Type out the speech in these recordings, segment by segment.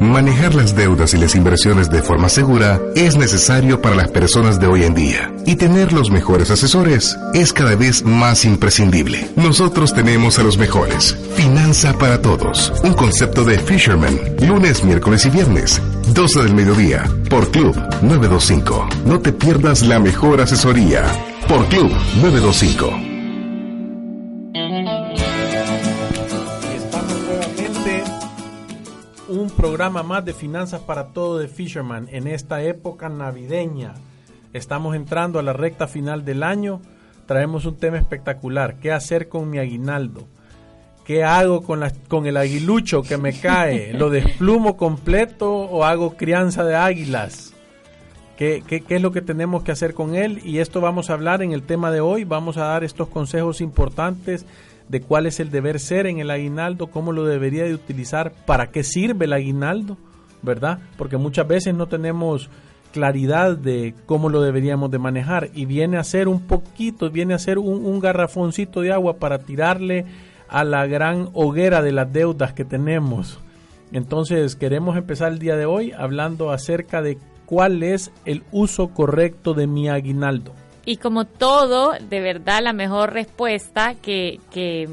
Manejar las deudas y las inversiones de forma segura es necesario para las personas de hoy en día y tener los mejores asesores es cada vez más imprescindible. Nosotros tenemos a los mejores. Finanza para todos. Un concepto de Fisherman. Lunes, miércoles y viernes. 12 del mediodía. Por Club 925. No te pierdas la mejor asesoría. Por Club 925. Programa más de Finanzas para Todo de Fisherman en esta época navideña. Estamos entrando a la recta final del año. Traemos un tema espectacular. ¿Qué hacer con mi aguinaldo? ¿Qué hago con, la, con el aguilucho que me cae? ¿Lo desplumo completo o hago crianza de águilas? ¿Qué, qué, qué es lo que tenemos que hacer con él? Y esto vamos a hablar en el tema de hoy. Vamos a dar estos consejos importantes de cuál es el deber ser en el aguinaldo, cómo lo debería de utilizar, para qué sirve el aguinaldo, ¿verdad? Porque muchas veces no tenemos claridad de cómo lo deberíamos de manejar y viene a ser un poquito, viene a ser un, garrafoncito de agua para tirarle a la gran hoguera de las deudas que tenemos. Entonces queremos empezar el día de hoy hablando acerca de cuál es el uso correcto de mi aguinaldo. Y como todo, de verdad, la mejor respuesta que, que,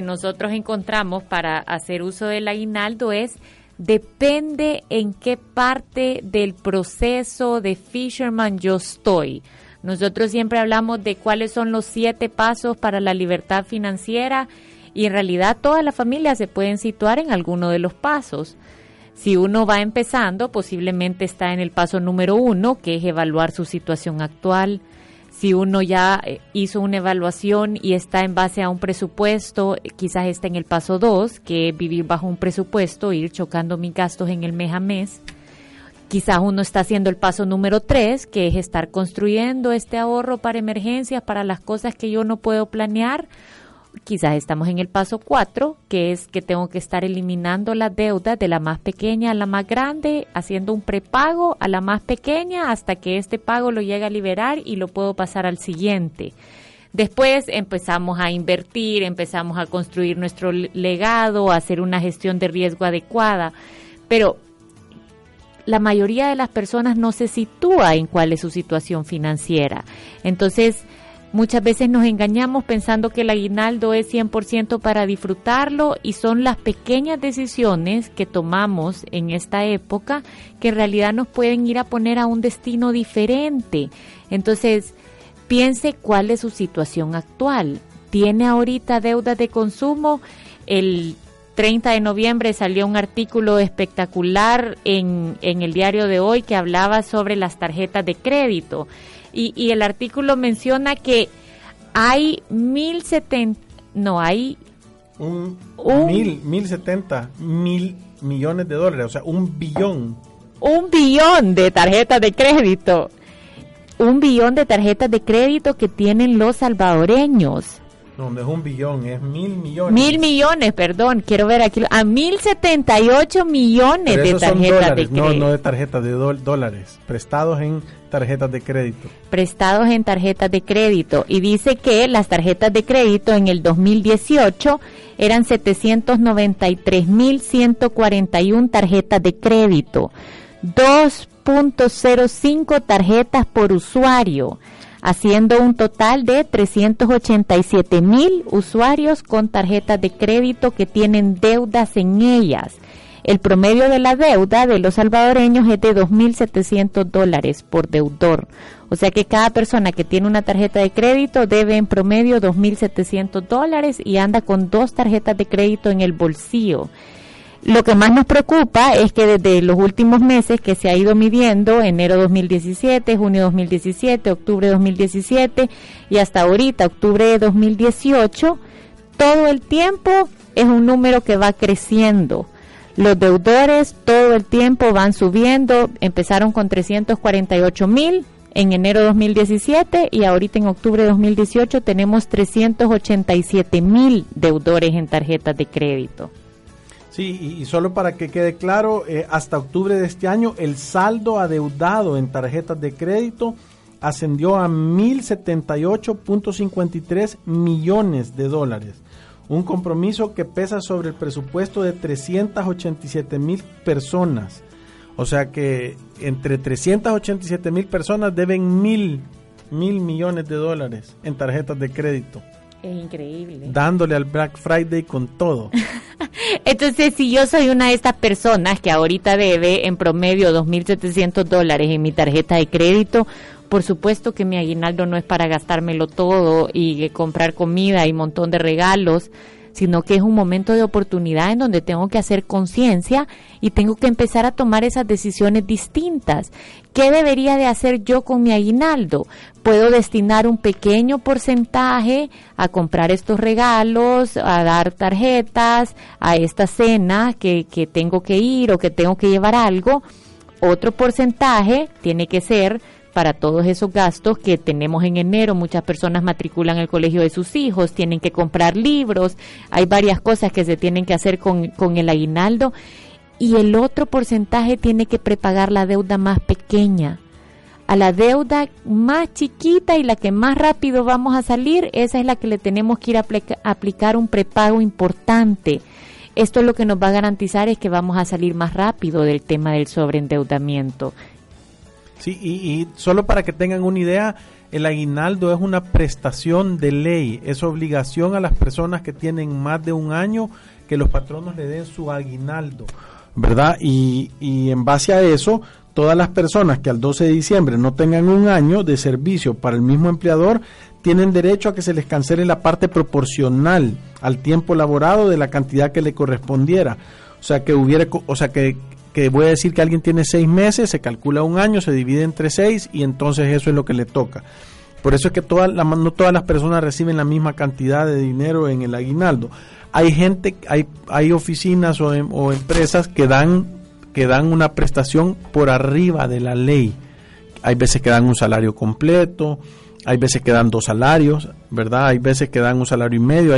nosotros encontramos para hacer uso del aguinaldo es depende en qué parte del proceso de Fisherman yo estoy. Nosotros siempre hablamos de cuáles son los siete pasos para la libertad financiera y en realidad todas las familias se pueden situar en alguno de los pasos. Si uno va empezando, posiblemente está en el paso número uno, que es evaluar su situación actual, si uno ya eh, hizo una evaluación y está en base a un presupuesto, quizás está en el paso 2, que es vivir bajo un presupuesto, ir chocando mis gastos en el mes a mes. Quizás uno está haciendo el paso número 3, que es estar construyendo este ahorro para emergencias, para las cosas que yo no puedo planear quizás estamos en el paso 4, que es que tengo que estar eliminando las deudas de la más pequeña a la más grande, haciendo un prepago a la más pequeña hasta que este pago lo llegue a liberar y lo puedo pasar al siguiente. Después empezamos a invertir, empezamos a construir nuestro legado, a hacer una gestión de riesgo adecuada, pero la mayoría de las personas no se sitúa en cuál es su situación financiera. Entonces, Muchas veces nos engañamos pensando que el aguinaldo es 100% para disfrutarlo y son las pequeñas decisiones que tomamos en esta época que en realidad nos pueden ir a poner a un destino diferente. Entonces, piense cuál es su situación actual. ¿Tiene ahorita deuda de consumo? El 30 de noviembre salió un artículo espectacular en, en el diario de hoy que hablaba sobre las tarjetas de crédito y, el artículo menciona que hay mil setenta, no, hay un, mil, mil setenta mil millones de dólares, o sea, un billón. Un billón de tarjetas de crédito. Un billón de tarjetas de crédito que tienen los salvadoreños. No, no es un billón, es mil millones. Mil millones, perdón, quiero ver aquí. A mil setenta y ocho millones de tarjetas de crédito. No, no de tarjetas de dólares, prestados en tarjetas de crédito. Prestados en tarjetas de crédito. Y dice que las tarjetas de crédito en el 2018 eran 793.141 tarjetas de crédito. 2.05 tarjetas por usuario haciendo un total de 387 mil usuarios con tarjetas de crédito que tienen deudas en ellas. El promedio de la deuda de los salvadoreños es de 2.700 dólares por deudor. O sea que cada persona que tiene una tarjeta de crédito debe en promedio 2.700 dólares y anda con dos tarjetas de crédito en el bolsillo. Lo que más nos preocupa es que desde los últimos meses que se ha ido midiendo, enero 2017, junio 2017, octubre 2017 y hasta ahorita, octubre de 2018, todo el tiempo es un número que va creciendo. Los deudores todo el tiempo van subiendo, empezaron con 348 mil en enero 2017 y ahorita en octubre de 2018 tenemos 387 mil deudores en tarjetas de crédito. Sí, y, solo para que quede claro, eh, hasta octubre de este año el saldo adeudado en tarjetas de crédito ascendió a 1.078.53 millones de dólares. Un compromiso que pesa sobre el presupuesto de 387 mil personas. O sea que entre 387 mil personas deben mil, mil millones de dólares en tarjetas de crédito. Es increíble. Dándole al Black Friday con todo. Entonces, si yo soy una de estas personas que ahorita debe en promedio 2.700 dólares en mi tarjeta de crédito, por supuesto que mi aguinaldo no es para gastármelo todo y comprar comida y un montón de regalos, sino que es un momento de oportunidad en donde tengo que hacer conciencia y tengo que empezar a tomar esas decisiones distintas. ¿Qué debería de hacer yo con mi aguinaldo? Puedo destinar un pequeño porcentaje a comprar estos regalos, a dar tarjetas, a esta cena que, que tengo que ir o que tengo que llevar algo. Otro porcentaje tiene que ser para todos esos gastos que tenemos en enero. Muchas personas matriculan el colegio de sus hijos, tienen que comprar libros, hay varias cosas que se tienen que hacer con, con el aguinaldo. Y el otro porcentaje tiene que prepagar la deuda más pequeña. A la deuda más chiquita y la que más rápido vamos a salir, esa es la que le tenemos que ir a aplicar un prepago importante. Esto es lo que nos va a garantizar es que vamos a salir más rápido del tema del sobreendeudamiento. Sí, y, solo para que tengan una idea, el aguinaldo es una prestación de ley, es obligación a las personas que tienen más de un año que los patronos le den su aguinaldo, ¿verdad? Y, y en base a eso, todas las personas que al 12 de diciembre no tengan un año de servicio para el mismo empleador tienen derecho a que se les cancele la parte proporcional al tiempo laborado de la cantidad que le correspondiera. O sea que hubiera, o sea que que voy a decir que alguien tiene seis meses, se calcula un año, se divide entre seis y entonces eso es lo que le toca. Por eso es que toda la, no todas las personas reciben la misma cantidad de dinero en el aguinaldo. Hay gente, hay, hay oficinas o, em, o empresas que dan, que dan una prestación por arriba de la ley. Hay veces que dan un salario completo, hay veces que dan dos salarios, ¿verdad? Hay veces que dan un salario y medio,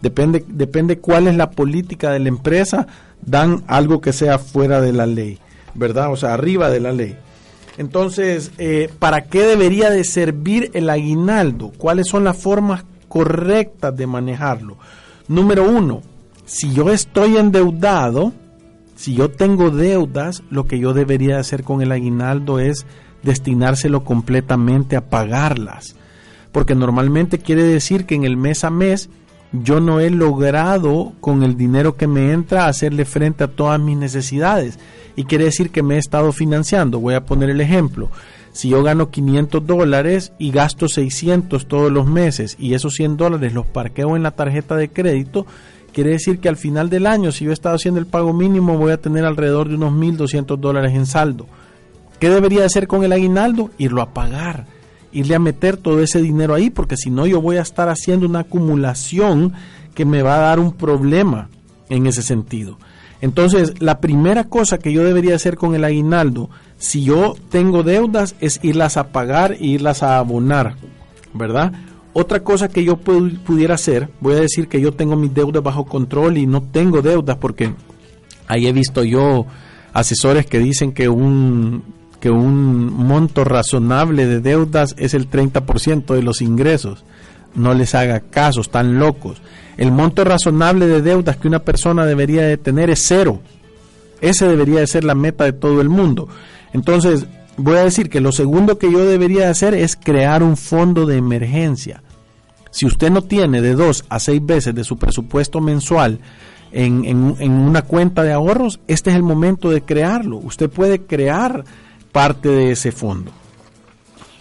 depende, depende cuál es la política de la empresa dan algo que sea fuera de la ley, ¿verdad? O sea, arriba de la ley. Entonces, eh, ¿para qué debería de servir el aguinaldo? ¿Cuáles son las formas correctas de manejarlo? Número uno, si yo estoy endeudado, si yo tengo deudas, lo que yo debería hacer con el aguinaldo es destinárselo completamente a pagarlas. Porque normalmente quiere decir que en el mes a mes yo no he logrado con el dinero que me entra hacerle frente a todas mis necesidades. Y quiere decir que me he estado financiando. Voy a poner el ejemplo. Si yo gano 500 dólares y gasto 600 todos los meses y esos 100 dólares los parqueo en la tarjeta de crédito, quiere decir que al final del año, si yo he estado haciendo el pago mínimo, voy a tener alrededor de unos 1.200 dólares en saldo. ¿Qué debería hacer con el aguinaldo? Irlo a pagar irle a meter todo ese dinero ahí, porque si no yo voy a estar haciendo una acumulación que me va a dar un problema en ese sentido. Entonces, la primera cosa que yo debería hacer con el aguinaldo, si yo tengo deudas, es irlas a pagar e irlas a abonar, ¿verdad? Otra cosa que yo pudiera hacer, voy a decir que yo tengo mis deudas bajo control y no tengo deudas porque ahí he visto yo asesores que dicen que un que un monto razonable de deudas es el 30% de los ingresos. No les haga caso, están locos. El monto razonable de deudas que una persona debería de tener es cero. Ese debería de ser la meta de todo el mundo. Entonces, voy a decir que lo segundo que yo debería de hacer es crear un fondo de emergencia. Si usted no tiene de dos a seis veces de su presupuesto mensual en, en una cuenta de ahorros, este es el momento de crearlo. Usted puede crear parte de ese fondo.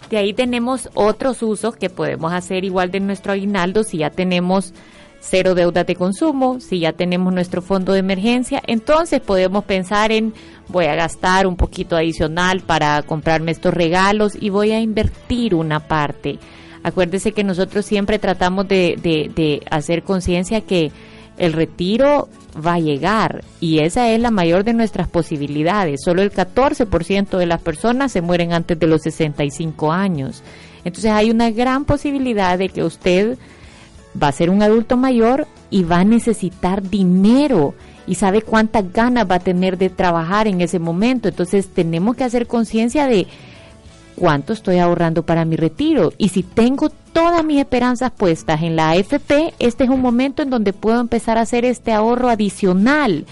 De ahí tenemos otros usos que podemos hacer igual de nuestro aguinaldo si ya tenemos cero deuda de consumo, si ya tenemos nuestro fondo de emergencia, entonces podemos pensar en voy a gastar un poquito adicional para comprarme estos regalos y voy a invertir una parte. Acuérdese que nosotros siempre tratamos de, de, de hacer conciencia que el retiro va a llegar y esa es la mayor de nuestras posibilidades. Solo el 14% de las personas se mueren antes de los 65 años. Entonces hay una gran posibilidad de que usted va a ser un adulto mayor y va a necesitar dinero y sabe cuántas ganas va a tener de trabajar en ese momento. Entonces tenemos que hacer conciencia de cuánto estoy ahorrando para mi retiro. Y si tengo todas mis esperanzas puestas en la AFP, este es un momento en donde puedo empezar a hacer este ahorro adicional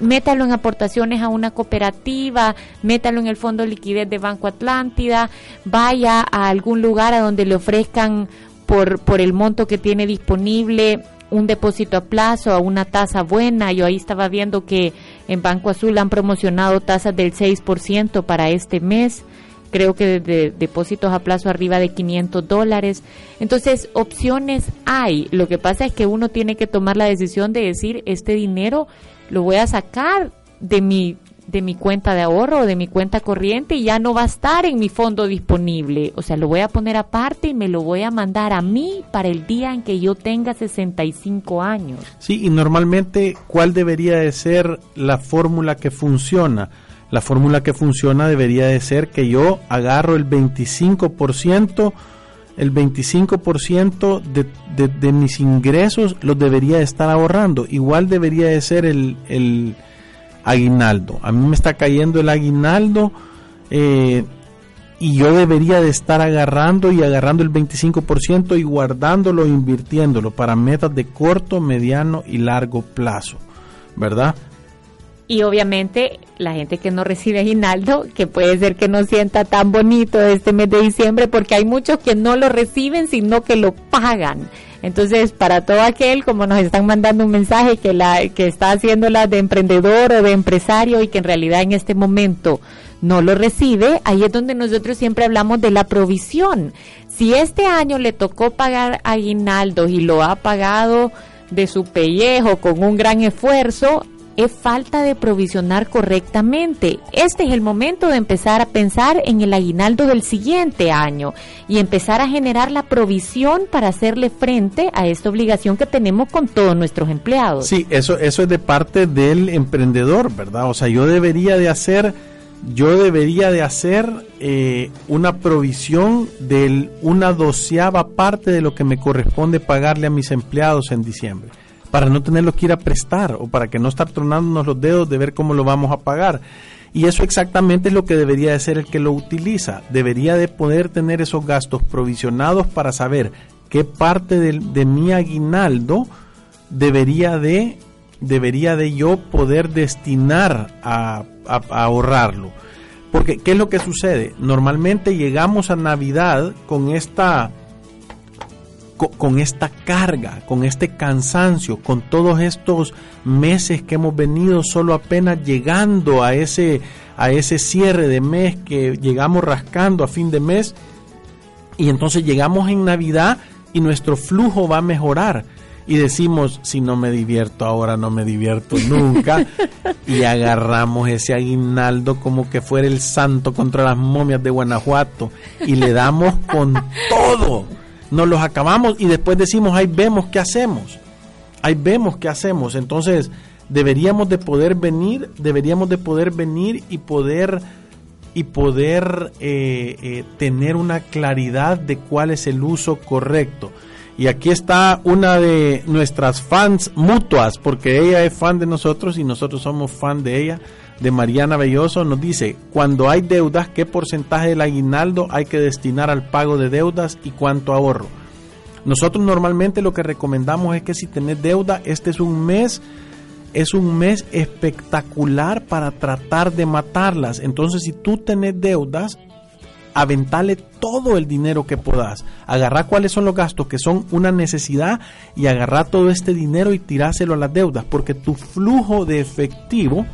métalo en aportaciones a una cooperativa, métalo en el fondo de liquidez de Banco Atlántida, vaya a algún lugar a donde le ofrezcan por, por el monto que tiene disponible un depósito a plazo a una tasa buena. Yo ahí estaba viendo que en Banco Azul han promocionado tasas del 6% para este mes creo que de depósitos a plazo arriba de 500 dólares. Entonces, opciones hay. Lo que pasa es que uno tiene que tomar la decisión de decir, este dinero lo voy a sacar de mi de mi cuenta de ahorro o de mi cuenta corriente y ya no va a estar en mi fondo disponible. O sea, lo voy a poner aparte y me lo voy a mandar a mí para el día en que yo tenga 65 años. Sí, y normalmente, ¿cuál debería de ser la fórmula que funciona? La fórmula que funciona debería de ser que yo agarro el 25%, el 25% de, de, de, mis ingresos los debería de estar ahorrando. Igual debería de ser el, el aguinaldo. A mí me está cayendo el aguinaldo eh, y yo debería de estar agarrando y agarrando el 25% y guardándolo, invirtiéndolo para metas de corto, mediano y largo plazo. ¿Verdad? Y obviamente la gente que no recibe aguinaldo, que puede ser que no sienta tan bonito este mes de diciembre, porque hay muchos que no lo reciben, sino que lo pagan. Entonces, para todo aquel, como nos están mandando un mensaje que la que está haciéndola de emprendedor o de empresario y que en realidad en este momento no lo recibe, ahí es donde nosotros siempre hablamos de la provisión. Si este año le tocó pagar aguinaldo y lo ha pagado de su pellejo con un gran esfuerzo, es falta de provisionar correctamente. Este es el momento de empezar a pensar en el aguinaldo del siguiente año y empezar a generar la provisión para hacerle frente a esta obligación que tenemos con todos nuestros empleados. Sí, eso, eso es de parte del emprendedor, ¿verdad? O sea, yo debería de hacer, yo debería de hacer eh, una provisión de una doceava parte de lo que me corresponde pagarle a mis empleados en diciembre para no tenerlo que ir a prestar o para que no estar tronándonos los dedos de ver cómo lo vamos a pagar. Y eso exactamente es lo que debería de ser el que lo utiliza. Debería de poder tener esos gastos provisionados para saber qué parte de, mi aguinaldo debería de, debería de yo poder destinar a, a ahorrarlo. Porque, ¿qué es lo que sucede? Normalmente llegamos a Navidad con esta con esta carga, con este cansancio, con todos estos meses que hemos venido solo apenas llegando a ese, a ese cierre de mes que llegamos rascando a fin de mes y entonces llegamos en Navidad y nuestro flujo va a mejorar y decimos, si no me divierto ahora, no me divierto nunca. y agarramos ese aguinaldo como que fuera el santo contra las momias de Guanajuato y le damos con todo nos los acabamos y después decimos, ahí vemos qué hacemos, ahí vemos qué hacemos. Entonces, deberíamos de poder venir, deberíamos de poder venir y poder y poder eh, eh, tener una claridad de cuál es el uso correcto. Y aquí está una de nuestras fans mutuas, porque ella es fan de nosotros y nosotros somos fan de ella de Mariana Belloso nos dice, cuando hay deudas, ¿qué porcentaje del aguinaldo hay que destinar al pago de deudas y cuánto ahorro? Nosotros normalmente lo que recomendamos es que si tenés deuda, este es un mes es un mes espectacular para tratar de matarlas. Entonces, si tú tenés deudas, aventale todo el dinero que puedas. Agarra cuáles son los gastos que son una necesidad y agarra todo este dinero y tiráselo a las deudas, porque tu flujo de efectivo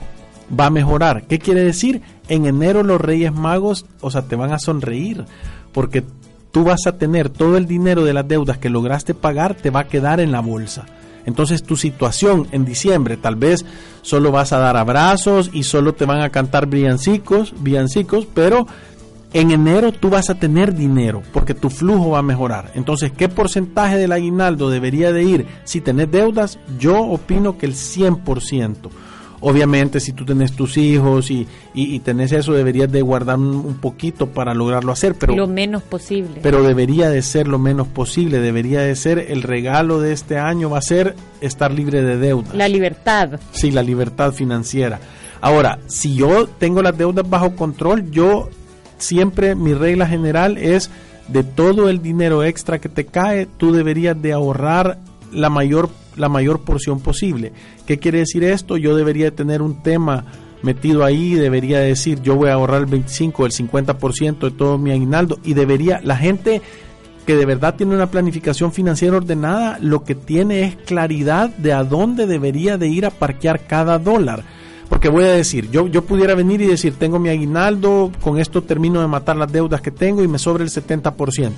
va a mejorar. ¿Qué quiere decir? En enero los Reyes Magos, o sea, te van a sonreír, porque tú vas a tener todo el dinero de las deudas que lograste pagar, te va a quedar en la bolsa. Entonces tu situación en diciembre, tal vez solo vas a dar abrazos y solo te van a cantar villancicos, villancicos, pero en enero tú vas a tener dinero porque tu flujo va a mejorar. Entonces, ¿qué porcentaje del aguinaldo debería de ir si tenés deudas? Yo opino que el 100%. Obviamente, si tú tenés tus hijos y, y, tenés eso, deberías de guardar un, poquito para lograrlo hacer, pero lo menos posible. Pero debería de ser lo menos posible, debería de ser el regalo de este año va a ser estar libre de deudas. La libertad. Sí, la libertad financiera. Ahora, si yo tengo las deudas bajo control, yo siempre mi regla general es de todo el dinero extra que te cae, tú deberías de ahorrar la mayor, la mayor porción posible. ¿Qué quiere decir esto? Yo debería tener un tema metido ahí, debería decir yo voy a ahorrar el 25 o el 50% de todo mi aguinaldo y debería, la gente que de verdad tiene una planificación financiera ordenada, lo que tiene es claridad de a dónde debería de ir a parquear cada dólar. Porque voy a decir, yo, yo pudiera venir y decir, tengo mi aguinaldo, con esto termino de matar las deudas que tengo y me sobra el 70%.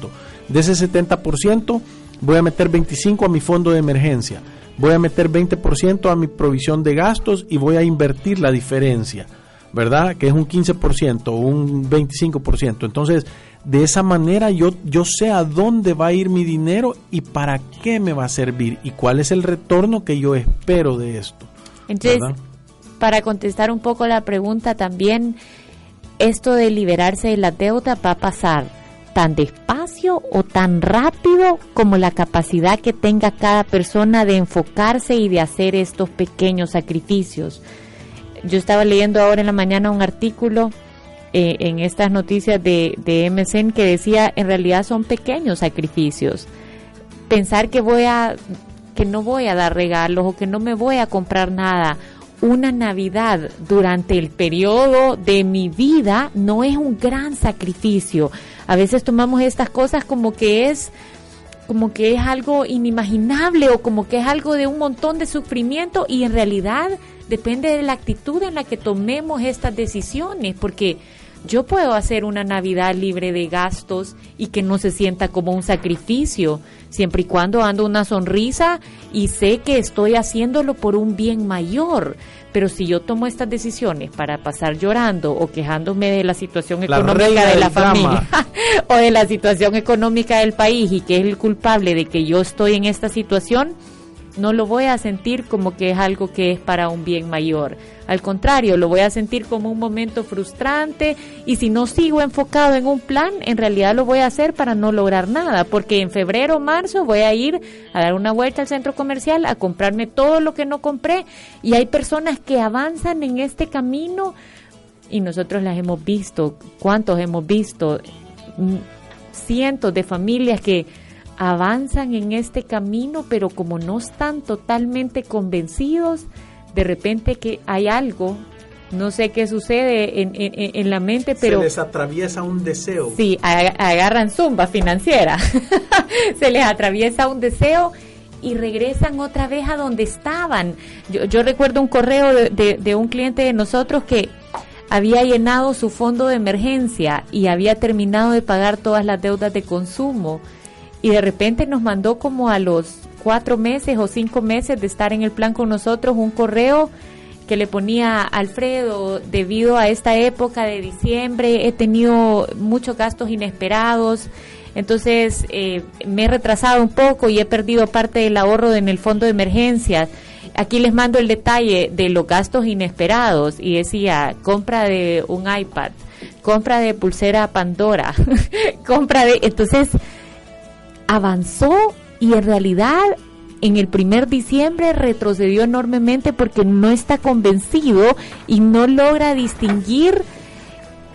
De ese 70% voy a meter 25% a mi fondo de emergencia, voy a meter 20% a mi provisión de gastos y voy a invertir la diferencia, ¿verdad? Que es un 15% o un 25%. Entonces, de esa manera yo, yo sé a dónde va a ir mi dinero y para qué me va a servir y cuál es el retorno que yo espero de esto. Entonces, para contestar un poco la pregunta también, esto de liberarse de la deuda va a pasar tan despacio o tan rápido como la capacidad que tenga cada persona de enfocarse y de hacer estos pequeños sacrificios. Yo estaba leyendo ahora en la mañana un artículo eh, en estas noticias de, de MSN que decía en realidad son pequeños sacrificios. Pensar que voy a que no voy a dar regalos o que no me voy a comprar nada una Navidad durante el periodo de mi vida no es un gran sacrificio. A veces tomamos estas cosas como que es como que es algo inimaginable o como que es algo de un montón de sufrimiento y en realidad depende de la actitud en la que tomemos estas decisiones, porque yo puedo hacer una Navidad libre de gastos y que no se sienta como un sacrificio, siempre y cuando ando una sonrisa y sé que estoy haciéndolo por un bien mayor. Pero si yo tomo estas decisiones para pasar llorando o quejándome de la situación económica de la familia o de la situación económica del país y que es el culpable de que yo estoy en esta situación, no lo voy a sentir como que es algo que es para un bien mayor. Al contrario, lo voy a sentir como un momento frustrante y si no sigo enfocado en un plan, en realidad lo voy a hacer para no lograr nada, porque en febrero o marzo voy a ir a dar una vuelta al centro comercial a comprarme todo lo que no compré y hay personas que avanzan en este camino y nosotros las hemos visto, ¿cuántos hemos visto? Mm, cientos de familias que avanzan en este camino, pero como no están totalmente convencidos, de repente que hay algo, no sé qué sucede en, en, la mente, pero... Se les atraviesa un deseo. Sí, agarran zumba financiera, se les atraviesa un deseo y regresan otra vez a donde estaban. Yo, yo recuerdo un correo de, de un cliente de nosotros que había llenado su fondo de emergencia y había terminado de pagar todas las deudas de consumo y de repente nos mandó como a los cuatro meses o cinco meses de estar en el plan con nosotros un correo que le ponía Alfredo, debido a esta época de diciembre he tenido muchos gastos inesperados, entonces eh, me he retrasado un poco y he perdido parte del ahorro en el fondo de emergencias. Aquí les mando el detalle de los gastos inesperados y decía compra de un iPad, compra de pulsera Pandora, compra de... Entonces avanzó y en realidad en el primer diciembre retrocedió enormemente porque no está convencido y no logra distinguir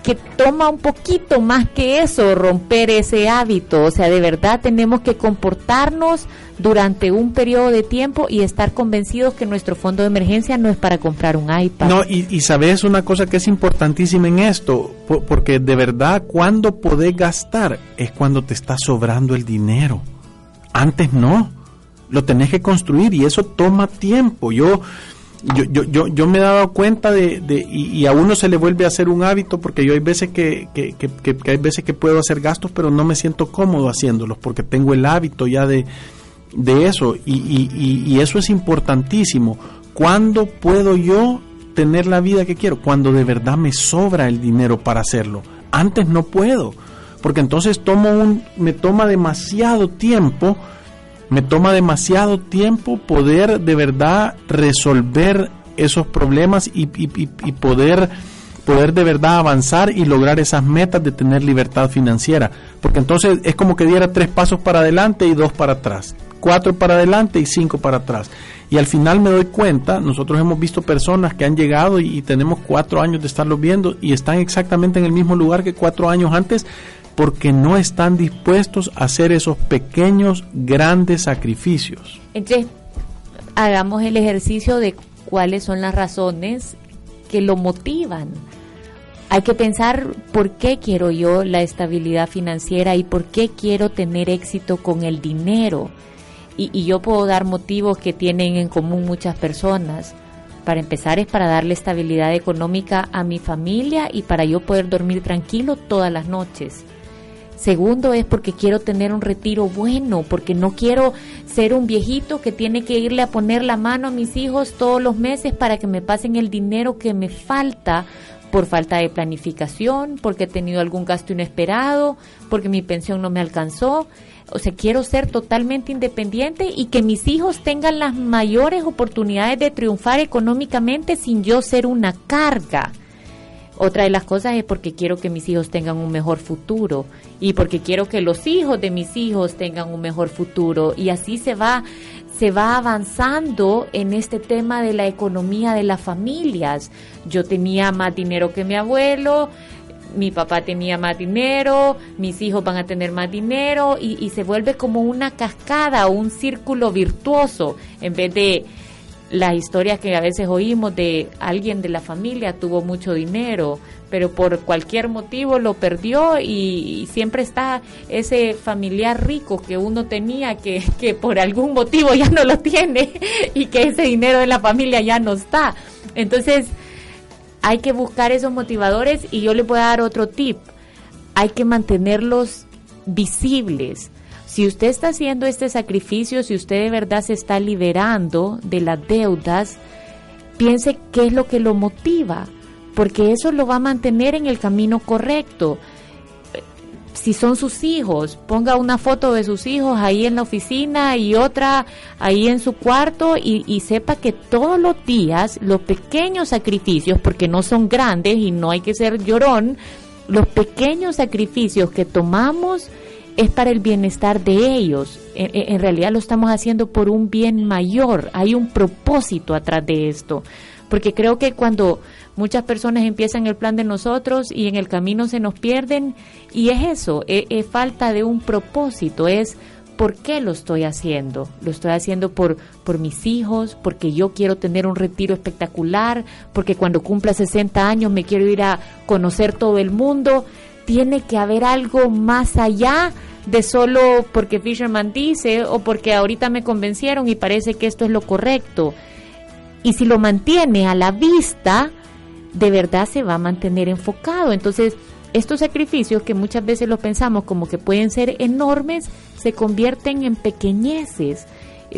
que toma un poquito más que eso romper ese hábito. O sea, de verdad tenemos que comportarnos durante un periodo de tiempo y estar convencidos que nuestro fondo de emergencia no es para comprar un iPad. No, y, y sabes una cosa que es importantísima en esto, porque de verdad cuando podés gastar es cuando te está sobrando el dinero. Antes no, lo tenés que construir y eso toma tiempo. Yo yo, yo, yo, yo me he dado cuenta de, de y, a uno se le vuelve a hacer un hábito porque yo hay veces que, que, que, hay veces que puedo hacer gastos pero no me siento cómodo haciéndolos porque tengo el hábito ya de, de eso y, y, y eso es importantísimo. ¿Cuándo puedo yo tener la vida que quiero? Cuando de verdad me sobra el dinero para hacerlo. Antes no puedo porque entonces tomo un, me toma demasiado tiempo me toma demasiado tiempo poder de verdad resolver esos problemas y, poder poder de verdad avanzar y lograr esas metas de tener libertad financiera. Porque entonces es como que diera tres pasos para adelante y dos para atrás. cuatro para adelante y cinco para atrás. Y al final me doy cuenta, nosotros hemos visto personas que han llegado y, tenemos cuatro años de estarlos viendo y están exactamente en el mismo lugar que cuatro años antes porque no están dispuestos a hacer esos pequeños, grandes sacrificios. Entonces, hagamos el ejercicio de cuáles son las razones que lo motivan. Hay que pensar por qué quiero yo la estabilidad financiera y por qué quiero tener éxito con el dinero. Y, yo puedo dar motivos que tienen en común muchas personas. Para empezar es para darle estabilidad económica a mi familia y para yo poder dormir tranquilo todas las noches. Segundo es porque quiero tener un retiro bueno, porque no quiero ser un viejito que tiene que irle a poner la mano a mis hijos todos los meses para que me pasen el dinero que me falta por falta de planificación, porque he tenido algún gasto inesperado, porque mi pensión no me alcanzó. O sea, quiero ser totalmente independiente y que mis hijos tengan las mayores oportunidades de triunfar económicamente sin yo ser una carga. Otra de las cosas es porque quiero que mis hijos tengan un mejor futuro y porque quiero que los hijos de mis hijos tengan un mejor futuro y así se va se va avanzando en este tema de la economía de las familias. Yo tenía más dinero que mi abuelo, mi papá tenía más dinero, mis hijos van a tener más dinero y, y se vuelve como una cascada, un círculo virtuoso en vez de las historias que a veces oímos de alguien de la familia tuvo mucho dinero, pero por cualquier motivo lo perdió y, siempre está ese familiar rico que uno tenía que, que por algún motivo ya no lo tiene y que ese dinero de la familia ya no está. Entonces, hay que buscar esos motivadores y yo le voy a dar otro tip. Hay que mantenerlos visibles si usted está haciendo este sacrificio, si usted de verdad se está liberando de las deudas, piense qué es lo que lo motiva, porque eso lo va a mantener en el camino correcto. Si son sus hijos, ponga una foto de sus hijos ahí en la oficina y otra ahí en su cuarto y, y sepa que todos los días los pequeños sacrificios, porque no son grandes y no hay que ser llorón, los pequeños sacrificios que tomamos, es para el bienestar de ellos. En, realidad lo estamos haciendo por un bien mayor. Hay un propósito atrás de esto. Porque creo que cuando muchas personas empiezan el plan de nosotros y en el camino se nos pierden, y es eso, es, es falta de un propósito, es ¿por qué lo estoy haciendo? Lo estoy haciendo por, por mis hijos, porque yo quiero tener un retiro espectacular, porque cuando cumpla 60 años me quiero ir a conocer todo el mundo tiene que haber algo más allá de solo porque Fisherman dice o porque ahorita me convencieron y parece que esto es lo correcto. Y si lo mantiene a la vista, de verdad se va a mantener enfocado. Entonces, estos sacrificios que muchas veces lo pensamos como que pueden ser enormes, se convierten en pequeñeces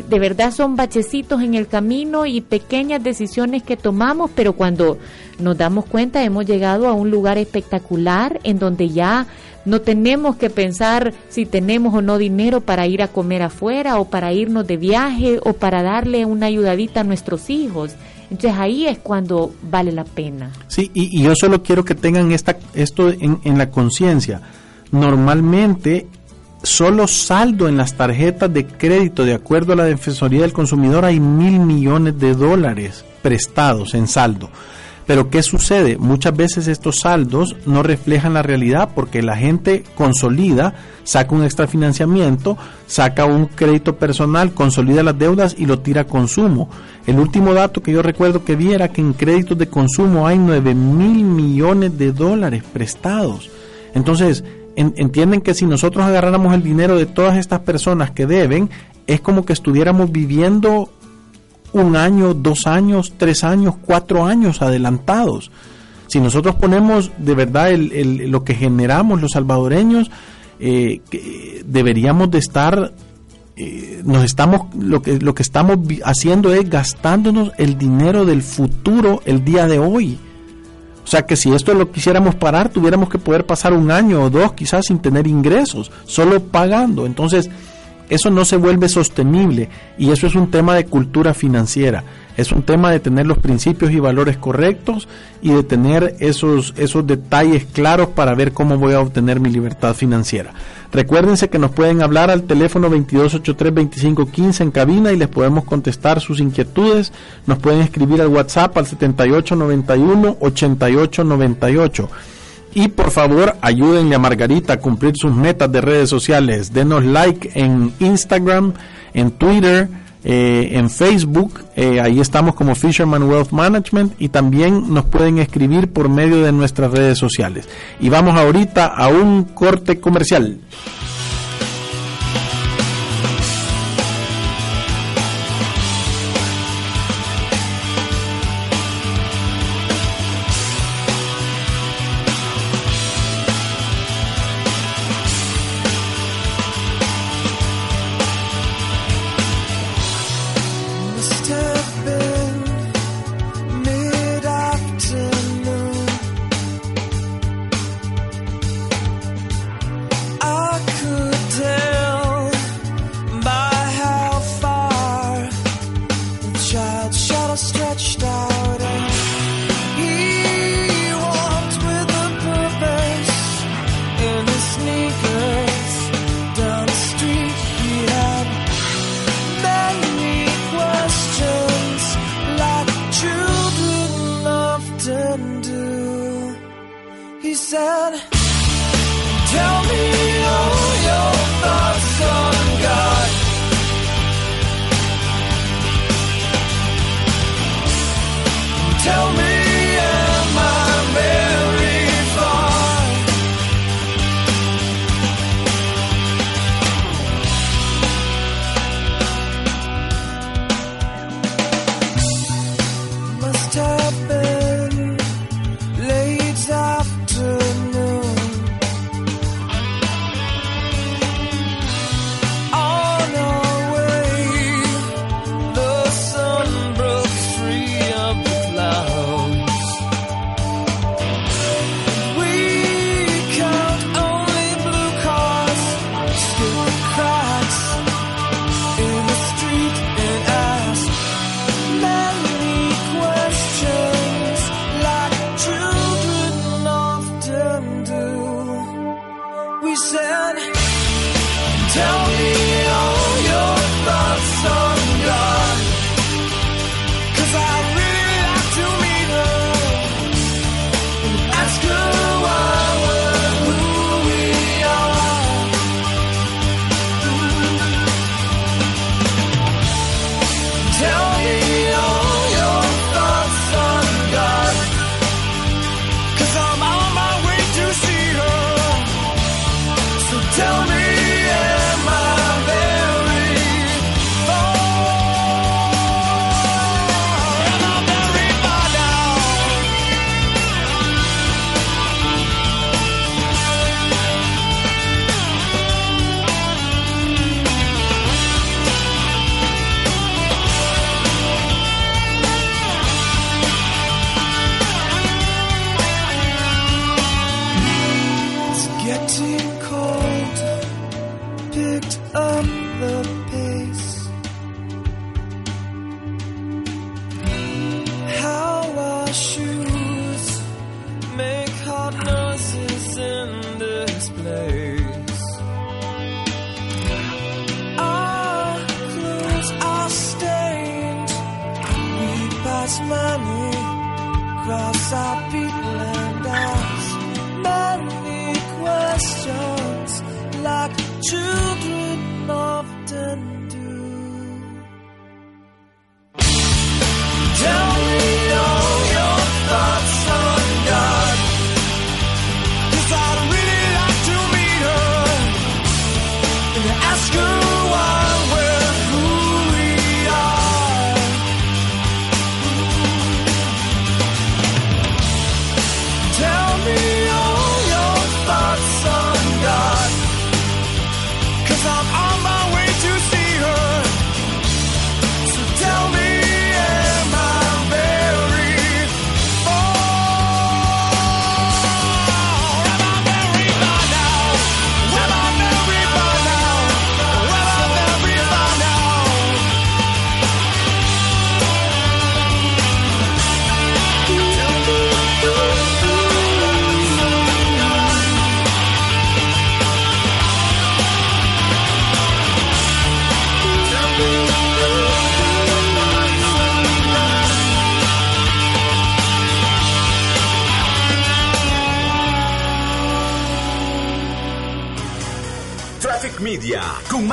de verdad son bachecitos en el camino y pequeñas decisiones que tomamos, pero cuando nos damos cuenta hemos llegado a un lugar espectacular en donde ya no tenemos que pensar si tenemos o no dinero para ir a comer afuera o para irnos de viaje o para darle una ayudadita a nuestros hijos. Entonces ahí es cuando vale la pena. Sí, y, yo solo quiero que tengan esta, esto en, en la conciencia. Normalmente solo saldo en las tarjetas de crédito, de acuerdo a la Defensoría del Consumidor, hay mil millones de dólares prestados en saldo. Pero ¿qué sucede? Muchas veces estos saldos no reflejan la realidad porque la gente consolida, saca un extrafinanciamiento, saca un crédito personal, consolida las deudas y lo tira a consumo. El último dato que yo recuerdo que vi era que en créditos de consumo hay 9 mil millones de dólares prestados. Entonces, entienden que si nosotros agarráramos el dinero de todas estas personas que deben, es como que estuviéramos viviendo un año, dos años, tres años, cuatro años adelantados. Si nosotros ponemos de verdad el, lo que generamos los salvadoreños, eh, deberíamos de estar, eh, nos estamos, lo que, lo que estamos haciendo es gastándonos el dinero del futuro el día de hoy. O sea que si esto lo quisiéramos parar, tuviéramos que poder pasar un año o dos quizás sin tener ingresos, solo pagando. Entonces, eso no se vuelve sostenible y eso es un tema de cultura financiera. Es un tema de tener los principios y valores correctos y de tener esos, esos detalles claros para ver cómo voy a obtener mi libertad financiera. Recuérdense que nos pueden hablar al teléfono 2283-2515 en cabina y les podemos contestar sus inquietudes. Nos pueden escribir al WhatsApp al 7891-8898. Y por favor, ayúdenle a Margarita a cumplir sus metas de redes sociales. Denos like en Instagram, en Twitter, eh, en Facebook. Eh, ahí estamos como Fisherman Wealth Management y también nos pueden escribir por medio de nuestras redes sociales. Y vamos ahorita a un corte comercial. children often do.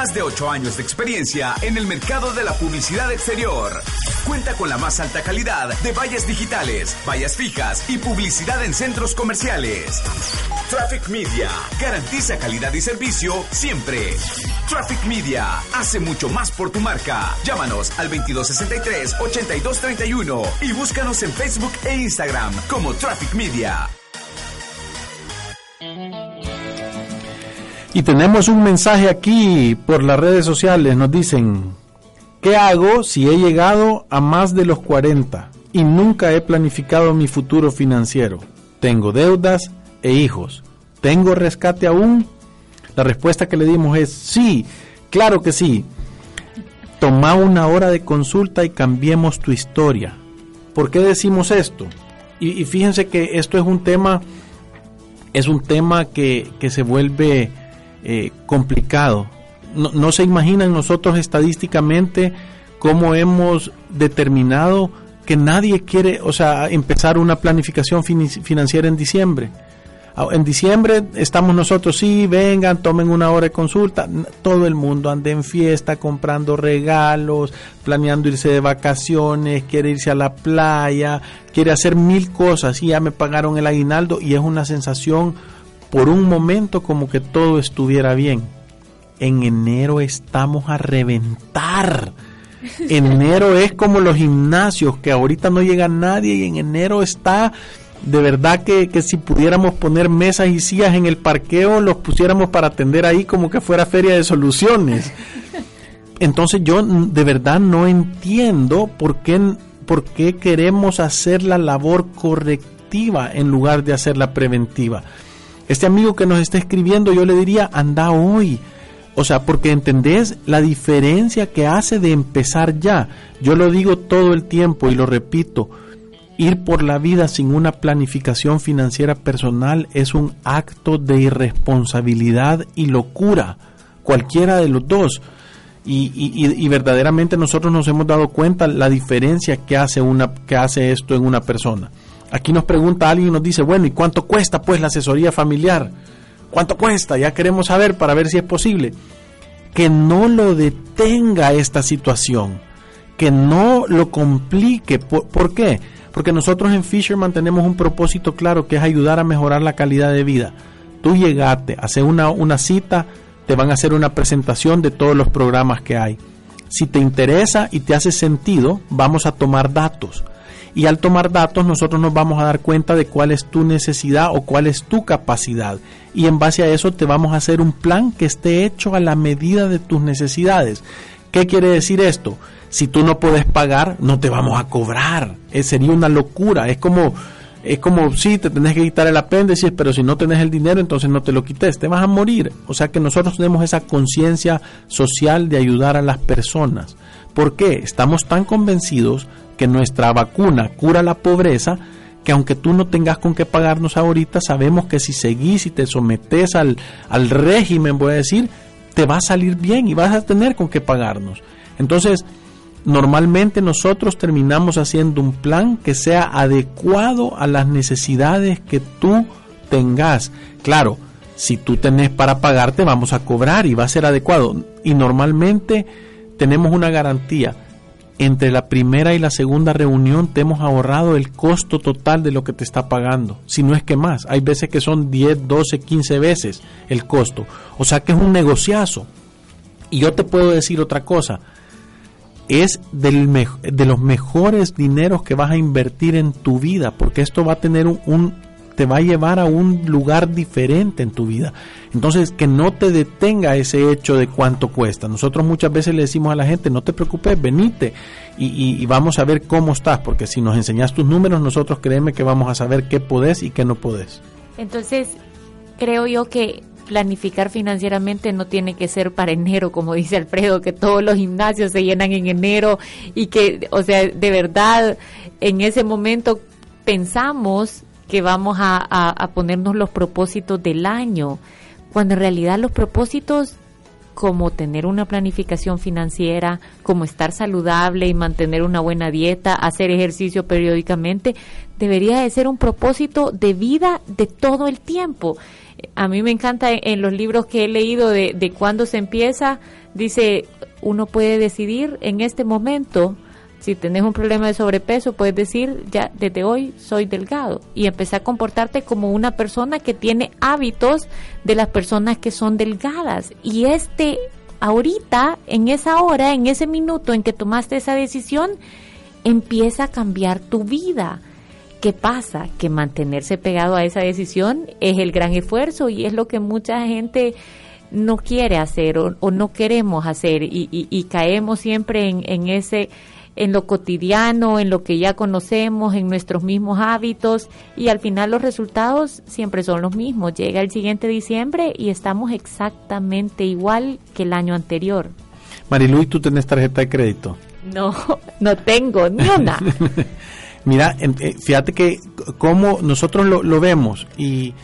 Más de 8 años de experiencia en el mercado de la publicidad exterior. Cuenta con la más alta calidad de vallas digitales, vallas fijas y publicidad en centros comerciales. Traffic Media garantiza calidad y servicio siempre. Traffic Media hace mucho más por tu marca. Llámanos al 2263-8231 y búscanos en Facebook e Instagram como Traffic Media. Y tenemos un mensaje aquí por las redes sociales. Nos dicen, ¿qué hago si he llegado a más de los 40 y nunca he planificado mi futuro financiero? Tengo deudas e hijos. ¿Tengo rescate aún? La respuesta que le dimos es sí, claro que sí. Toma una hora de consulta y cambiemos tu historia. ¿Por qué decimos esto? Y, fíjense que esto es un tema, es un tema que, que se vuelve eh, complicado. No, se imaginan nosotros estadísticamente cómo hemos determinado que nadie quiere, o sea, empezar una planificación financiera en diciembre. Ah, en diciembre estamos nosotros, sí, vengan, tomen una hora de consulta. Todo el mundo anda en fiesta, comprando regalos, planeando irse de vacaciones, quiere irse a la playa, quiere hacer mil cosas y ya me pagaron el aguinaldo y es una sensación por un momento como que todo estuviera bien. En enero estamos a reventar. Enero es como los gimnasios, que ahorita no llega nadie y en enero está de verdad que, que, si pudiéramos poner mesas y sillas en el parqueo, los pusiéramos para atender ahí como que fuera feria de soluciones. Entonces yo de verdad no entiendo por qué, por qué queremos hacer la labor correctiva en lugar de hacer la preventiva. Este amigo que nos está escribiendo, yo le diría, anda hoy. O sea, porque entendés la diferencia que hace de empezar ya. Yo lo digo todo el tiempo y lo repito. Ir por la vida sin una planificación financiera personal es un acto de irresponsabilidad y locura, cualquiera de los dos. Y, y, verdaderamente nosotros nos hemos dado cuenta la diferencia que hace, una, que hace esto en una persona. Aquí nos pregunta alguien y nos dice, bueno, ¿y cuánto cuesta pues la asesoría familiar? ¿Cuánto cuesta? Ya queremos saber para ver si es posible. Que no lo detenga esta situación, que no lo complique. ¿Por, qué? Porque nosotros en Fisherman tenemos un propósito claro que es ayudar a mejorar la calidad de vida. Tú llegaste, haces una, una cita, te van a hacer una presentación de todos los programas que hay. Si te interesa y te hace sentido, vamos a tomar datos y al tomar datos nosotros nos vamos a dar cuenta de cuál es tu necesidad o cuál es tu capacidad y en base a eso te vamos a hacer un plan que esté hecho a la medida de tus necesidades. ¿Qué quiere decir esto? Si tú no puedes pagar, no te vamos a cobrar. Eh, sería una locura. Es como, es como, sí, te tenés que quitar el apéndice, pero si no tenés el dinero, entonces no te lo quites, te vas a morir. O sea que nosotros tenemos esa conciencia social de ayudar a las personas. ¿Por qué? Estamos tan convencidos que nuestra vacuna cura la pobreza, que aunque tú no tengas con qué pagarnos ahorita, sabemos que si seguís y te sometes al, al régimen, voy a decir, te va a salir bien y vas a tener con qué pagarnos. Entonces, normalmente nosotros terminamos haciendo un plan que sea adecuado a las necesidades que tú tengas. Claro, si tú tenés para pagarte, vamos a cobrar y va a ser adecuado. Y normalmente tenemos una garantía entre la primera y la segunda reunión te hemos ahorrado el costo total de lo que te está pagando, si no es que más. Hay veces que son 10, 12, 15 veces el costo. O sea que es un negociazo. Y yo te puedo decir otra cosa, es del de los mejores dineros que vas a invertir en tu vida, porque esto va a tener un te va a llevar a un lugar diferente en tu vida. Entonces, que no te detenga ese hecho de cuánto cuesta. Nosotros muchas veces le decimos a la gente, no te preocupes, venite y, vamos a ver cómo estás, porque si nos enseñas tus números, nosotros créeme que vamos a saber qué podés y qué no podés. Entonces, creo yo que planificar financieramente no tiene que ser para enero, como dice Alfredo, que todos los gimnasios se llenan en enero y que, o sea, de verdad, en ese momento pensamos que vamos a, ponernos los propósitos del año, cuando en realidad los propósitos como tener una planificación financiera, como estar saludable y mantener una buena dieta, hacer ejercicio periódicamente, debería de ser un propósito de vida de todo el tiempo. A mí me encanta en los libros que he leído de, de cuándo se empieza, dice, uno puede decidir en este momento si tenés un problema de sobrepeso, puedes decir, ya desde hoy soy delgado y empezar a comportarte como una persona que tiene hábitos de las personas que son delgadas. Y este, ahorita, en esa hora, en ese minuto en que tomaste esa decisión, empieza a cambiar tu vida. ¿Qué pasa? Que mantenerse pegado a esa decisión es el gran esfuerzo y es lo que mucha gente no quiere hacer o, no queremos hacer y, caemos siempre en, en ese en lo cotidiano, en lo que ya conocemos, en nuestros mismos hábitos y al final los resultados siempre son los mismos. Llega el siguiente diciembre y estamos exactamente igual que el año anterior. Marilu, ¿tú tenés tarjeta de crédito? No, no tengo ni una. Mira, eh, fíjate que como nosotros lo, lo vemos y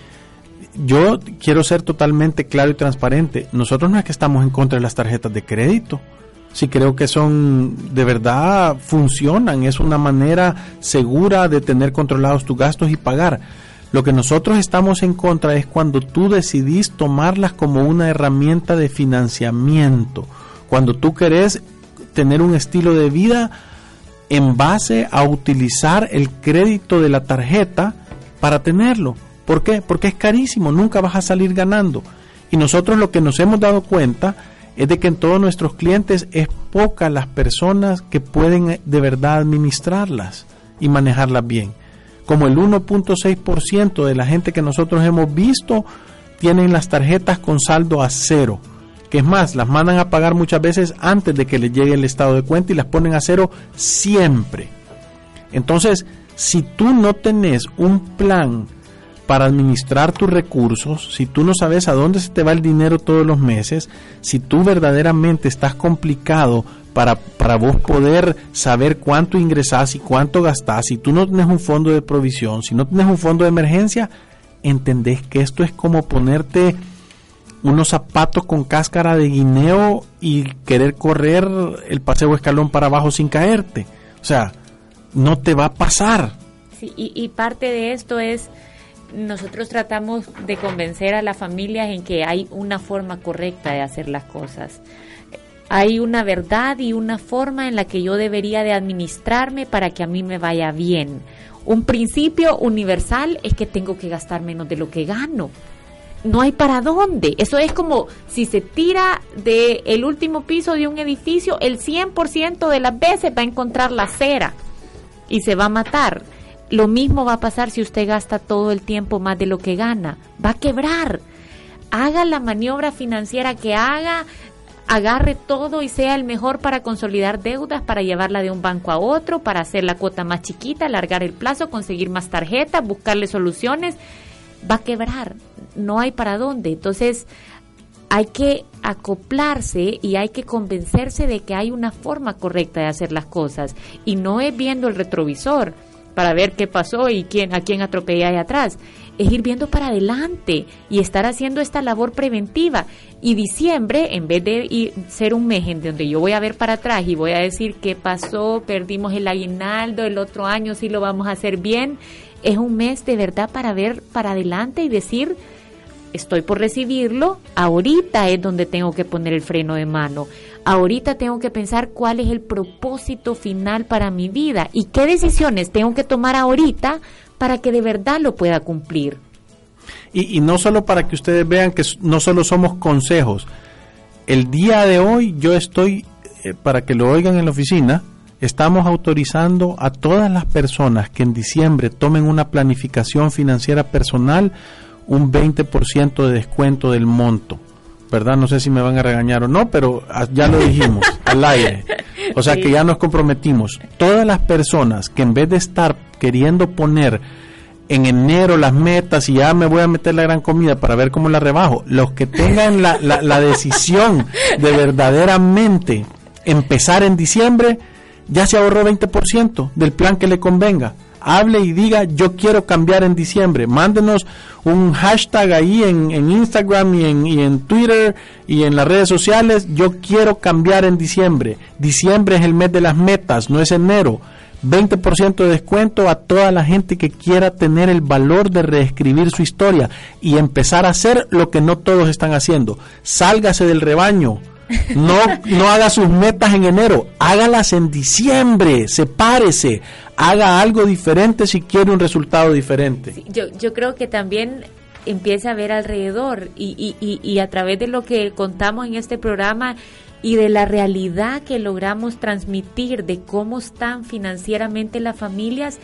yo quiero ser totalmente claro y transparente. Nosotros no es que estamos en contra de las tarjetas de crédito sí creo que son de verdad funcionan, es una manera segura de tener controlados tus gastos y pagar. Lo que nosotros estamos en contra es cuando tú decidís tomarlas como una herramienta de financiamiento, cuando tú querés tener un estilo de vida en base a utilizar el crédito de la tarjeta para tenerlo. ¿Por qué? Porque es carísimo, nunca vas a salir ganando. Y nosotros lo que nos hemos dado cuenta es de que en todos nuestros clientes es poca las personas que pueden eh, de verdad administrarlas y manejarlas bien. Como el 1.6% de la gente que nosotros hemos visto tienen las tarjetas con saldo a cero. Que es más, las mandan a pagar muchas veces antes de que les llegue el estado de cuenta y las ponen a cero siempre. Entonces, si tú no tenés un plan para administrar tus recursos, si tú no sabes a dónde se te va el dinero todos los meses, si tú verdaderamente estás complicado para, para vos poder saber cuánto ingresás y cuánto gastás, si tú no tienes un fondo de provisión, si no tienes un fondo de emergencia, entendés que esto es como ponerte unos zapatos con cáscara de guineo y querer correr el paseo escalón para abajo sin caerte. O sea, no te va a pasar. Sí, y, y parte de esto es nosotros tratamos de convencer a las familias en que hay una forma correcta de hacer las cosas. Hay una verdad y una forma en la que yo debería de administrarme para que a mí me vaya bien. Un principio universal es que tengo que gastar menos de lo que gano. No hay para dónde. Eso es como si se tira del el último piso de un edificio, el 100% de las veces va a encontrar la acera y se va a matar lo mismo va a pasar si usted gasta todo el tiempo más de lo que gana. Va a quebrar. Haga la maniobra financiera que haga, agarre todo y sea el mejor para consolidar deudas, para llevarla de un banco a otro, para hacer la cuota más chiquita, alargar el plazo, conseguir más tarjetas, buscarle soluciones. Va a quebrar. No hay para dónde. Entonces, hay que acoplarse y hay que convencerse de que hay una forma correcta de hacer las cosas. Y no es viendo el retrovisor para ver qué pasó y quién, a quién atropellé ahí atrás. Es ir viendo para adelante y estar haciendo esta labor preventiva. Y diciembre, en vez de ser un mes en donde yo voy a ver para atrás y voy a decir qué pasó, perdimos el aguinaldo, el otro año sí lo vamos a hacer bien, es un mes de verdad para ver para adelante y decir, estoy por recibirlo, ahorita es donde tengo que poner el freno de mano. Ahorita tengo que pensar cuál es el propósito final para mi vida y qué decisiones tengo que tomar ahorita para que de verdad lo pueda cumplir. Y, no solo para que ustedes vean que no solo somos consejos. El día de hoy yo estoy, eh, para que lo oigan en la oficina, estamos autorizando a todas las personas que en diciembre tomen una planificación financiera personal un 20% de descuento del monto. ¿Verdad? No sé si me van a regañar o no, pero ya lo dijimos al aire. O sea que ya nos comprometimos. Todas las personas que en vez de estar queriendo poner en enero las metas y ya me voy a meter la gran comida para ver cómo la rebajo, los que tengan la, la, la decisión de verdaderamente empezar en diciembre, ya se ahorró 20% del plan que le convenga. Hable y diga yo quiero cambiar en diciembre. Mándenos un hashtag ahí en, Instagram y en, Twitter y en las redes sociales. Yo quiero cambiar en diciembre. Diciembre es el mes de las metas, no es enero. 20% de descuento a toda la gente que quiera tener el valor de reescribir su historia y empezar a hacer lo que no todos están haciendo. Sálgase del rebaño. No, no haga sus metas en enero, hágalas en diciembre, sepárese, haga algo diferente si quiere un resultado diferente. yo, yo creo que también empieza a ver alrededor y, y, a través de lo que contamos en este programa y de la realidad que logramos transmitir de cómo están financieramente las familias,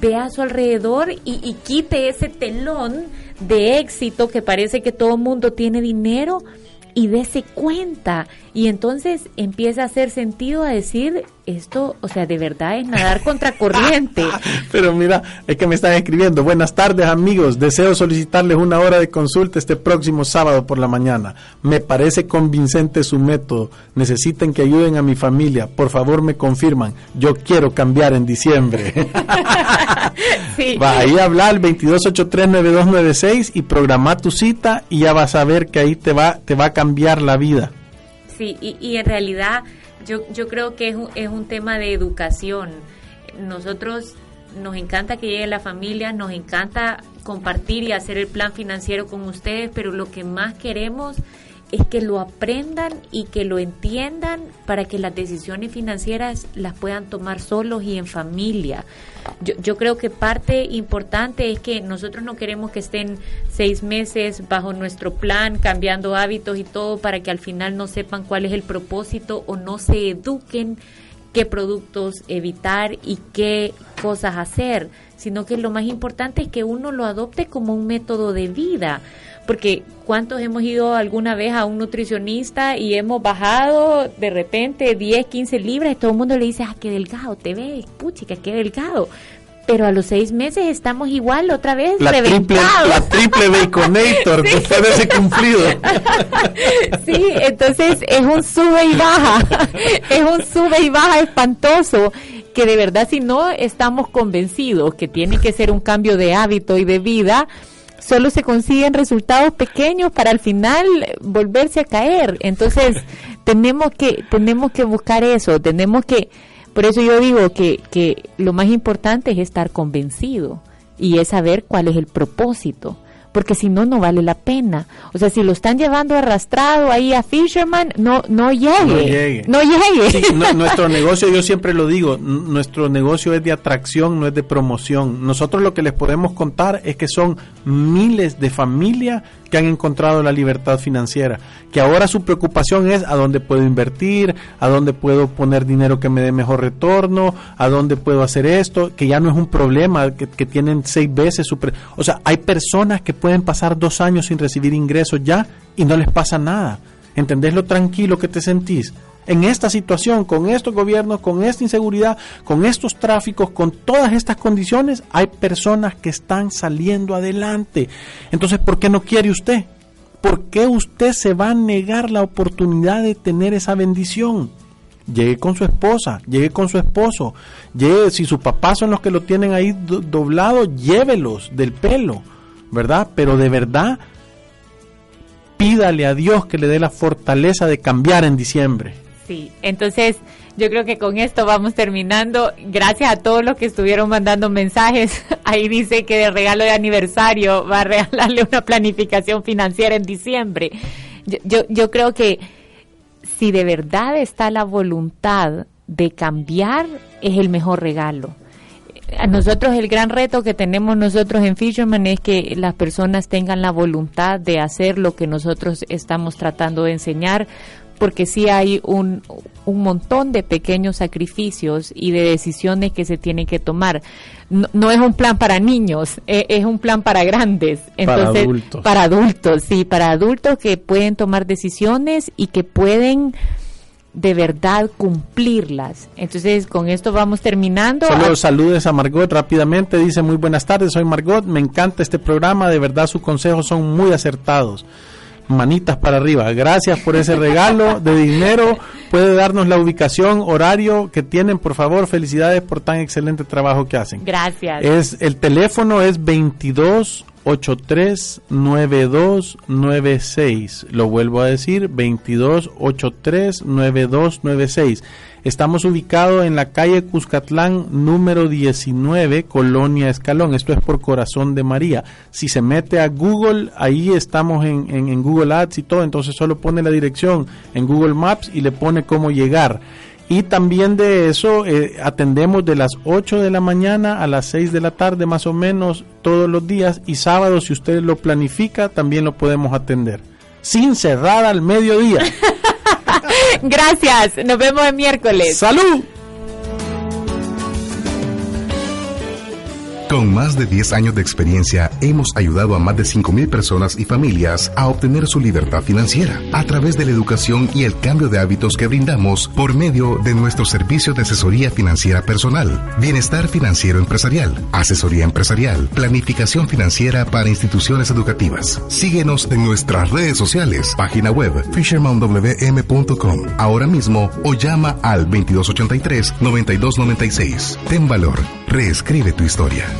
vea a su alrededor y, quite ese telón de éxito que parece que todo mundo tiene dinero y dése cuenta. Y entonces empieza a hacer sentido a decir, esto, o sea, de verdad es nadar contra corriente. Pero mira, es que me están escribiendo. Buenas tardes, amigos. Deseo solicitarles una hora de consulta este próximo sábado por la mañana. Me parece convincente su método. Necesiten que ayuden a mi familia. Por favor, me confirman. Yo quiero cambiar en diciembre. Va ahí a hablar al 22839296 y programa tu cita y ya vas a ver que ahí te va, te va a cambiar la vida. Sí, y, en realidad yo, yo creo que es un, es un tema de educación. Nosotros nos encanta que llegue la familia, nos encanta compartir y hacer el plan financiero con ustedes, pero lo que más queremos es que lo aprendan y que lo entiendan para que las decisiones financieras las puedan tomar solos y en familia. Yo, yo creo que parte importante es que nosotros no queremos que estén seis meses bajo nuestro plan, cambiando hábitos y todo, para que al final no sepan cuál es el propósito o no se eduquen qué productos evitar y qué cosas hacer, sino que lo más importante es que uno lo adopte como un método de vida porque ¿cuántos hemos ido alguna vez a un nutricionista y hemos bajado de repente 10, 15 libras y todo el mundo le dice, ah, qué delgado, te ves, puchica, qué delgado. Pero a los seis meses estamos igual otra vez la Triple, la triple baconator, sí. después de ese cumplido. sí, entonces es un sube y baja, es un sube y baja espantoso que de verdad si no estamos convencidos que tiene que ser un cambio de hábito y de vida, solo se consiguen resultados pequeños para al final volverse a caer. Entonces, tenemos que tenemos que buscar eso, tenemos que por eso yo digo que que lo más importante es estar convencido y es saber cuál es el propósito porque si no, no vale la pena. O sea, si lo están llevando arrastrado ahí a Fisherman, no, no llegue. No llegue. nuestro negocio, yo siempre lo digo, nuestro negocio es de atracción, no es de promoción. Nosotros lo que les podemos contar es que son miles de familias que han encontrado la libertad financiera, que ahora su preocupación es a dónde puedo invertir, a dónde puedo poner dinero que me dé mejor retorno, a dónde puedo hacer esto, que ya no es un problema, que, tienen seis veces su... o sea, hay personas que pueden pasar dos años sin recibir ingresos ya y no les pasa nada. ¿Entendés lo tranquilo que te sentís? En esta situación, con estos gobiernos, con esta inseguridad, con estos tráficos, con todas estas condiciones, hay personas que están saliendo adelante. Entonces, ¿por qué no quiere usted? ¿Por qué usted se va a negar la oportunidad de tener esa bendición? Llegue con su esposa, llegue con su esposo, llegue, si sus papás son los que lo tienen ahí doblado, llévelos del pelo, ¿verdad? Pero de verdad, pídale a Dios que le dé la fortaleza de cambiar en diciembre. Sí, entonces yo creo que con esto vamos terminando. Gracias a todos los que estuvieron mandando mensajes. Ahí dice que de regalo de aniversario va a regalarle una planificación financiera en diciembre. Yo, yo, creo que si de verdad está la voluntad de cambiar, es el mejor regalo. A nosotros el gran reto que tenemos nosotros en Fisherman es que las personas tengan la voluntad de hacer lo que nosotros estamos tratando de enseñar, porque sí hay un, un montón de pequeños sacrificios y de decisiones que se tienen que tomar. No, es un plan para niños, e, es, un plan para grandes. Entonces, para adultos. Para adultos, sí, para adultos que pueden tomar decisiones y que pueden de verdad cumplirlas. Entonces, con esto vamos terminando. Solo saludes a Margot rápidamente. Dice, muy buenas tardes, soy Margot. Me encanta este programa. De verdad, sus consejos son muy acertados. Manitas para arriba. Gracias por ese regalo de dinero. Puede darnos la ubicación, horario que tienen, por favor. Felicidades por tan excelente trabajo que hacen. Gracias. Es el teléfono es 22 9296. Lo vuelvo a decir, 22839296. Estamos ubicados en la calle Cuscatlán número 19, Colonia Escalón. Esto es por Corazón de María. Si se mete a Google, ahí estamos en, en Google Ads y todo. Entonces solo pone la dirección en Google Maps y le pone cómo llegar. Y también de eso eh, atendemos de las 8 de la mañana a las 6 de la tarde más o menos todos los días y sábado si usted lo planifica también lo podemos atender. Sin cerrar al mediodía. Gracias, nos vemos el miércoles. ¡Salud! Con más de 10 años de experiencia, hemos ayudado a más de 5.000 personas y familias a obtener su libertad financiera a través de la educación y el cambio de hábitos que brindamos por medio de nuestros servicios de asesoría financiera personal, bienestar financiero empresarial, asesoría empresarial, planificación financiera para instituciones educativas. Síguenos en nuestras redes sociales, página web fishermanwm.com, ahora mismo o llama al 2283-9296. Ten valor, reescribe tu historia.